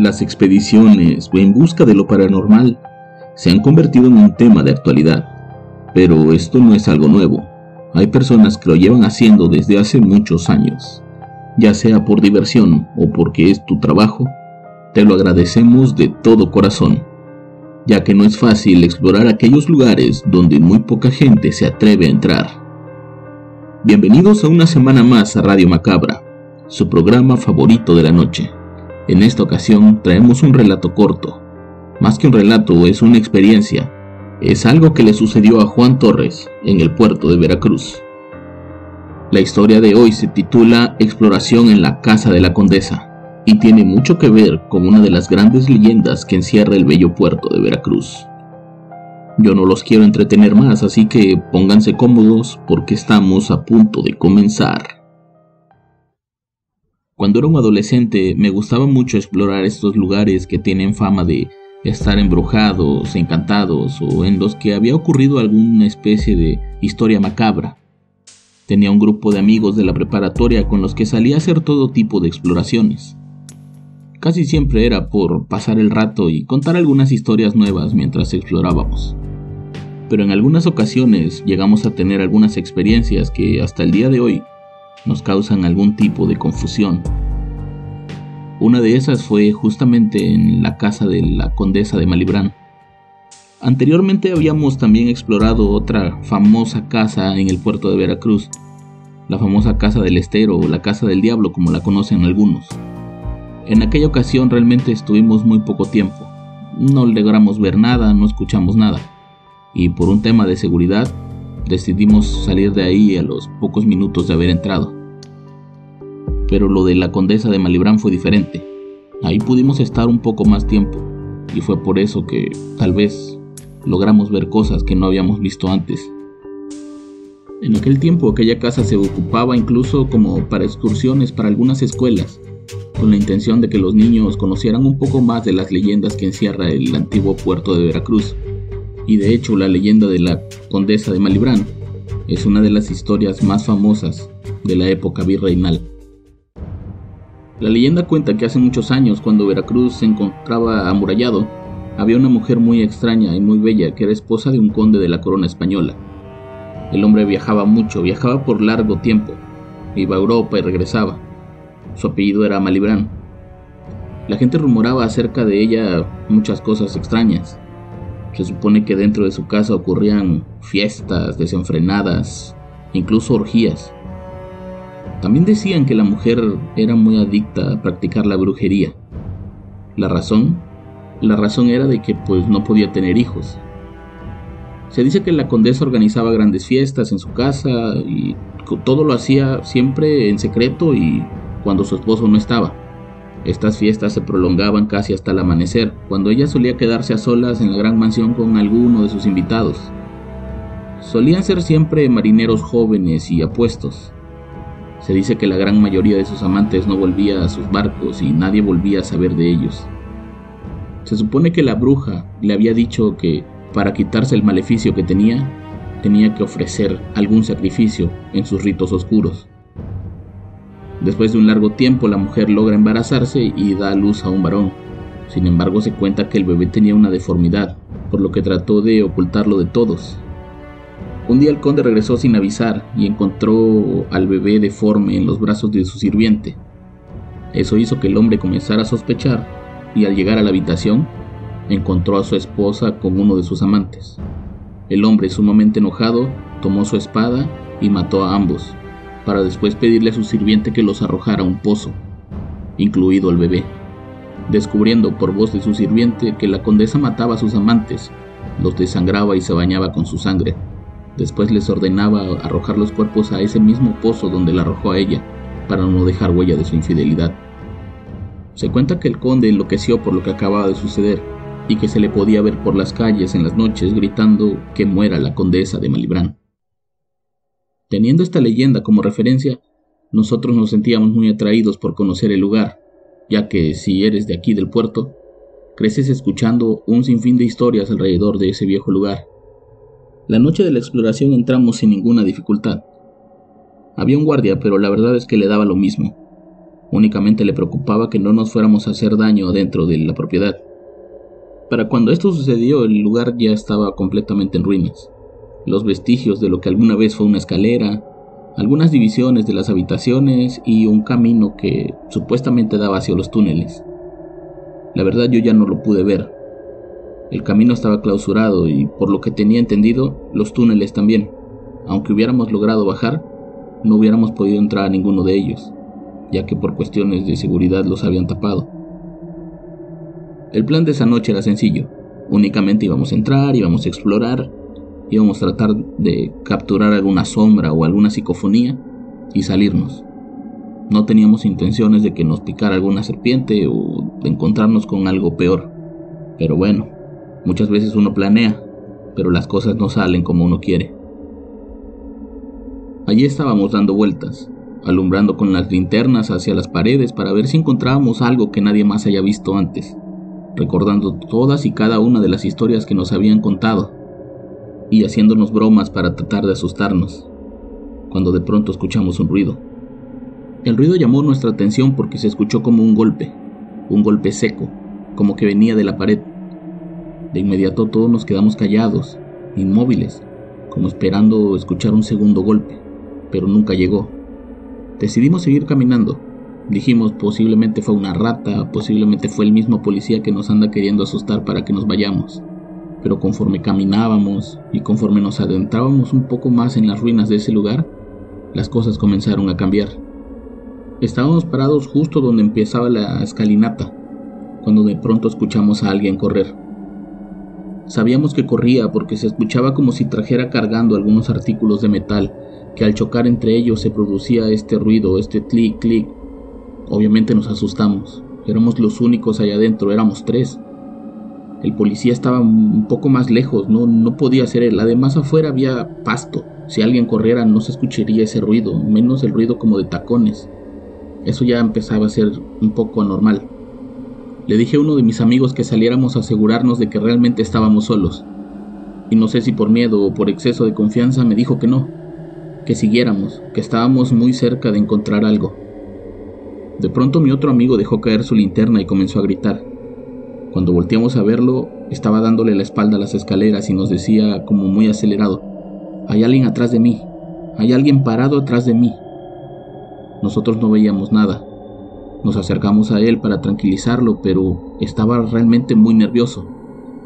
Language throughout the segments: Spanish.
Las expediciones o en busca de lo paranormal se han convertido en un tema de actualidad. Pero esto no es algo nuevo. Hay personas que lo llevan haciendo desde hace muchos años. Ya sea por diversión o porque es tu trabajo, te lo agradecemos de todo corazón, ya que no es fácil explorar aquellos lugares donde muy poca gente se atreve a entrar. Bienvenidos a una semana más a Radio Macabra, su programa favorito de la noche. En esta ocasión traemos un relato corto. Más que un relato, es una experiencia. Es algo que le sucedió a Juan Torres en el puerto de Veracruz. La historia de hoy se titula Exploración en la Casa de la Condesa y tiene mucho que ver con una de las grandes leyendas que encierra el bello puerto de Veracruz. Yo no los quiero entretener más, así que pónganse cómodos porque estamos a punto de comenzar. Cuando era un adolescente me gustaba mucho explorar estos lugares que tienen fama de estar embrujados, encantados o en los que había ocurrido alguna especie de historia macabra. Tenía un grupo de amigos de la preparatoria con los que salía a hacer todo tipo de exploraciones. Casi siempre era por pasar el rato y contar algunas historias nuevas mientras explorábamos. Pero en algunas ocasiones llegamos a tener algunas experiencias que hasta el día de hoy nos causan algún tipo de confusión. Una de esas fue justamente en la casa de la condesa de Malibrán. Anteriormente habíamos también explorado otra famosa casa en el puerto de Veracruz, la famosa casa del estero o la casa del diablo como la conocen algunos. En aquella ocasión realmente estuvimos muy poco tiempo, no logramos ver nada, no escuchamos nada, y por un tema de seguridad decidimos salir de ahí a los pocos minutos de haber entrado. Pero lo de la condesa de Malibrán fue diferente. Ahí pudimos estar un poco más tiempo y fue por eso que tal vez logramos ver cosas que no habíamos visto antes. En aquel tiempo aquella casa se ocupaba incluso como para excursiones para algunas escuelas, con la intención de que los niños conocieran un poco más de las leyendas que encierra el antiguo puerto de Veracruz y de hecho la leyenda de la condesa de Malibrán es una de las historias más famosas de la época virreinal. La leyenda cuenta que hace muchos años, cuando Veracruz se encontraba amurallado, había una mujer muy extraña y muy bella que era esposa de un conde de la corona española. El hombre viajaba mucho, viajaba por largo tiempo, iba a Europa y regresaba. Su apellido era Malibrán. La gente rumoraba acerca de ella muchas cosas extrañas, se supone que dentro de su casa ocurrían fiestas desenfrenadas, incluso orgías. También decían que la mujer era muy adicta a practicar la brujería. La razón, la razón era de que pues no podía tener hijos. Se dice que la condesa organizaba grandes fiestas en su casa y todo lo hacía siempre en secreto y cuando su esposo no estaba. Estas fiestas se prolongaban casi hasta el amanecer, cuando ella solía quedarse a solas en la gran mansión con alguno de sus invitados. Solían ser siempre marineros jóvenes y apuestos. Se dice que la gran mayoría de sus amantes no volvía a sus barcos y nadie volvía a saber de ellos. Se supone que la bruja le había dicho que para quitarse el maleficio que tenía, tenía que ofrecer algún sacrificio en sus ritos oscuros. Después de un largo tiempo la mujer logra embarazarse y da a luz a un varón. Sin embargo se cuenta que el bebé tenía una deformidad, por lo que trató de ocultarlo de todos. Un día el conde regresó sin avisar y encontró al bebé deforme en los brazos de su sirviente. Eso hizo que el hombre comenzara a sospechar y al llegar a la habitación encontró a su esposa con uno de sus amantes. El hombre, sumamente enojado, tomó su espada y mató a ambos, para después pedirle a su sirviente que los arrojara a un pozo, incluido el bebé, descubriendo por voz de su sirviente que la condesa mataba a sus amantes, los desangraba y se bañaba con su sangre, Después les ordenaba arrojar los cuerpos a ese mismo pozo donde la arrojó a ella, para no dejar huella de su infidelidad. Se cuenta que el conde enloqueció por lo que acababa de suceder y que se le podía ver por las calles en las noches gritando que muera la condesa de Malibrán. Teniendo esta leyenda como referencia, nosotros nos sentíamos muy atraídos por conocer el lugar, ya que si eres de aquí del puerto, creces escuchando un sinfín de historias alrededor de ese viejo lugar. La noche de la exploración entramos sin ninguna dificultad. Había un guardia, pero la verdad es que le daba lo mismo. Únicamente le preocupaba que no nos fuéramos a hacer daño dentro de la propiedad. Para cuando esto sucedió, el lugar ya estaba completamente en ruinas. Los vestigios de lo que alguna vez fue una escalera, algunas divisiones de las habitaciones y un camino que supuestamente daba hacia los túneles. La verdad yo ya no lo pude ver. El camino estaba clausurado y por lo que tenía entendido, los túneles también. Aunque hubiéramos logrado bajar, no hubiéramos podido entrar a ninguno de ellos, ya que por cuestiones de seguridad los habían tapado. El plan de esa noche era sencillo. Únicamente íbamos a entrar, íbamos a explorar íbamos a tratar de capturar alguna sombra o alguna psicofonía y salirnos. No teníamos intenciones de que nos picara alguna serpiente o de encontrarnos con algo peor. Pero bueno, muchas veces uno planea, pero las cosas no salen como uno quiere. Allí estábamos dando vueltas, alumbrando con las linternas hacia las paredes para ver si encontrábamos algo que nadie más haya visto antes, recordando todas y cada una de las historias que nos habían contado y haciéndonos bromas para tratar de asustarnos, cuando de pronto escuchamos un ruido. El ruido llamó nuestra atención porque se escuchó como un golpe, un golpe seco, como que venía de la pared. De inmediato todos nos quedamos callados, inmóviles, como esperando escuchar un segundo golpe, pero nunca llegó. Decidimos seguir caminando. Dijimos posiblemente fue una rata, posiblemente fue el mismo policía que nos anda queriendo asustar para que nos vayamos pero conforme caminábamos y conforme nos adentrábamos un poco más en las ruinas de ese lugar, las cosas comenzaron a cambiar. Estábamos parados justo donde empezaba la escalinata, cuando de pronto escuchamos a alguien correr. Sabíamos que corría porque se escuchaba como si trajera cargando algunos artículos de metal, que al chocar entre ellos se producía este ruido, este clic, clic. Obviamente nos asustamos. Éramos los únicos allá adentro, éramos tres. El policía estaba un poco más lejos, no, no podía ser él. Además afuera había pasto. Si alguien corriera no se escucharía ese ruido, menos el ruido como de tacones. Eso ya empezaba a ser un poco anormal. Le dije a uno de mis amigos que saliéramos a asegurarnos de que realmente estábamos solos. Y no sé si por miedo o por exceso de confianza me dijo que no, que siguiéramos, que estábamos muy cerca de encontrar algo. De pronto mi otro amigo dejó caer su linterna y comenzó a gritar. Cuando volteamos a verlo, estaba dándole la espalda a las escaleras y nos decía como muy acelerado, hay alguien atrás de mí, hay alguien parado atrás de mí. Nosotros no veíamos nada. Nos acercamos a él para tranquilizarlo, pero estaba realmente muy nervioso.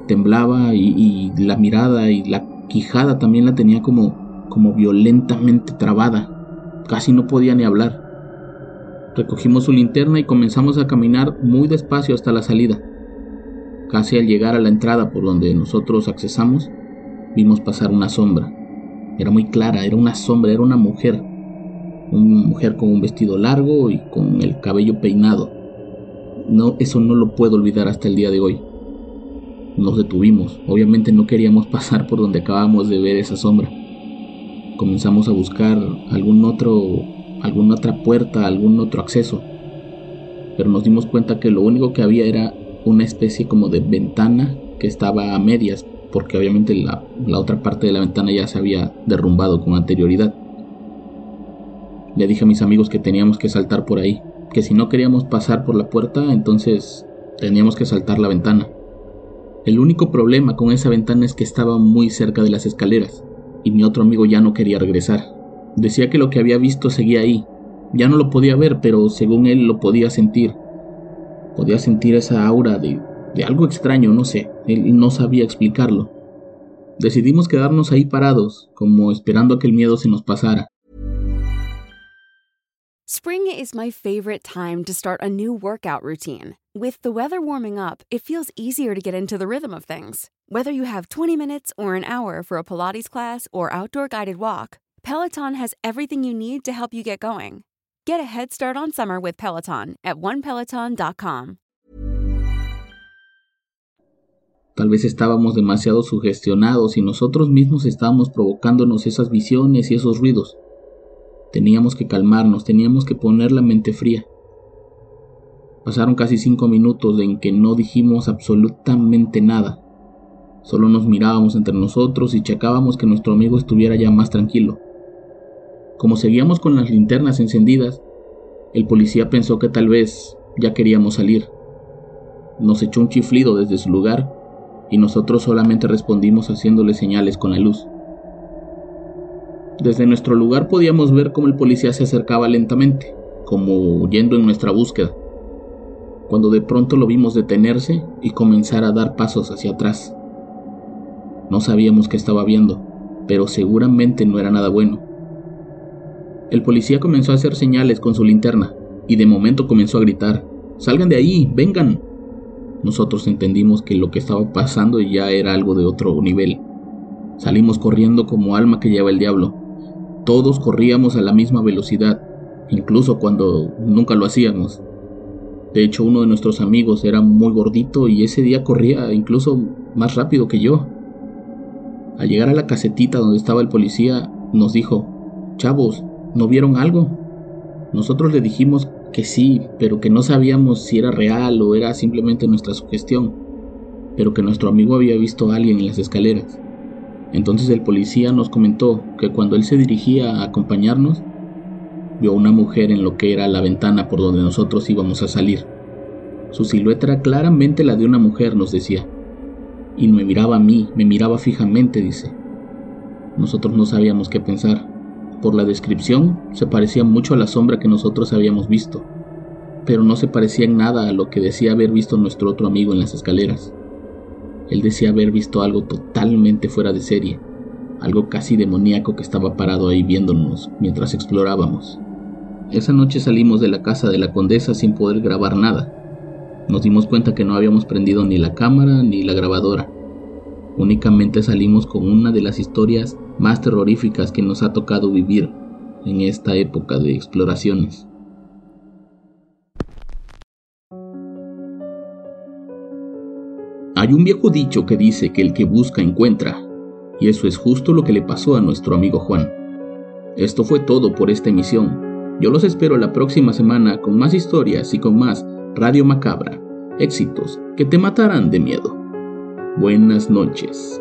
Temblaba y, la mirada y la quijada también la tenía como, como violentamente trabada. Casi no podía ni hablar. Recogimos su linterna y comenzamos a caminar muy despacio hasta la salida. Casi al llegar a la entrada por donde nosotros accesamos, vimos pasar una sombra. Era muy clara, era una sombra, era una mujer. Una mujer con un vestido largo y con el cabello peinado. No, eso no lo puedo olvidar hasta el día de hoy. Nos detuvimos. Obviamente no queríamos pasar por donde acabamos de ver esa sombra. Comenzamos a buscar algún otro, alguna otra puerta, algún otro acceso. Pero nos dimos cuenta que lo único que había era una especie como de ventana que estaba a medias, porque obviamente la, otra parte de la ventana ya se había derrumbado con anterioridad. Le dije a mis amigos que teníamos que saltar por ahí, que si no queríamos pasar por la puerta, entonces teníamos que saltar la ventana. El único problema con esa ventana es que estaba muy cerca de las escaleras, y mi otro amigo ya no quería regresar. Decía que lo que había visto seguía ahí. Ya no lo podía ver, pero según él lo podía sentir. Podía sentir esa aura de, de algo extraño, no sé, él no sabía explicarlo. Decidimos quedarnos ahí parados, como esperando a que el miedo se nos pasara. Spring is my favorite time to start a new workout routine. With the weather warming up, it feels easier to get into the rhythm of things. Whether you have 20 minutes or an hour for a Pilates class or outdoor guided walk, Peloton has everything you need to help you get going. Get a head start on summer with Peloton at onepeloton.com. Tal vez estábamos demasiado sugestionados y nosotros mismos estábamos provocándonos esas visiones y esos ruidos. Teníamos que calmarnos, teníamos que poner la mente fría. Pasaron casi cinco minutos en que no dijimos absolutamente nada. Solo nos mirábamos entre nosotros y checábamos que nuestro amigo estuviera ya más tranquilo. Como seguíamos con las linternas encendidas, el policía pensó que tal vez ya queríamos salir. Nos echó un chiflido desde su lugar y nosotros solamente respondimos haciéndole señales con la luz. Desde nuestro lugar podíamos ver cómo el policía se acercaba lentamente, como huyendo en nuestra búsqueda, cuando de pronto lo vimos detenerse y comenzar a dar pasos hacia atrás. No sabíamos qué estaba viendo, pero seguramente no era nada bueno. El policía comenzó a hacer señales con su linterna y de momento comenzó a gritar, Salgan de ahí, vengan. Nosotros entendimos que lo que estaba pasando ya era algo de otro nivel. Salimos corriendo como alma que lleva el diablo. Todos corríamos a la misma velocidad, incluso cuando nunca lo hacíamos. De hecho, uno de nuestros amigos era muy gordito y ese día corría incluso más rápido que yo. Al llegar a la casetita donde estaba el policía, nos dijo, Chavos, ¿no vieron algo? Nosotros le dijimos que sí, pero que no sabíamos si era real o era simplemente nuestra sugestión, pero que nuestro amigo había visto a alguien en las escaleras. Entonces el policía nos comentó que cuando él se dirigía a acompañarnos, vio a una mujer en lo que era la ventana por donde nosotros íbamos a salir. Su silueta era claramente la de una mujer, nos decía y me miraba a mí, me miraba fijamente, dice. Nosotros no sabíamos qué pensar. Por la descripción, se parecía mucho a la sombra que nosotros habíamos visto, pero no se parecía en nada a lo que decía haber visto nuestro otro amigo en las escaleras. Él decía haber visto algo totalmente fuera de serie, algo casi demoníaco que estaba parado ahí viéndonos mientras explorábamos. Esa noche salimos de la casa de la condesa sin poder grabar nada, nos dimos cuenta que no habíamos prendido ni la cámara ni la grabadora. Únicamente salimos con una de las historias más terroríficas que nos ha tocado vivir en esta época de exploraciones. Hay un viejo dicho que dice que el que busca encuentra, y eso es justo lo que le pasó a nuestro amigo Juan. Esto fue todo por esta emisión. Yo los espero la próxima semana con más historias y con más Radio Macabra, éxitos que te matarán de miedo. Buenas noches.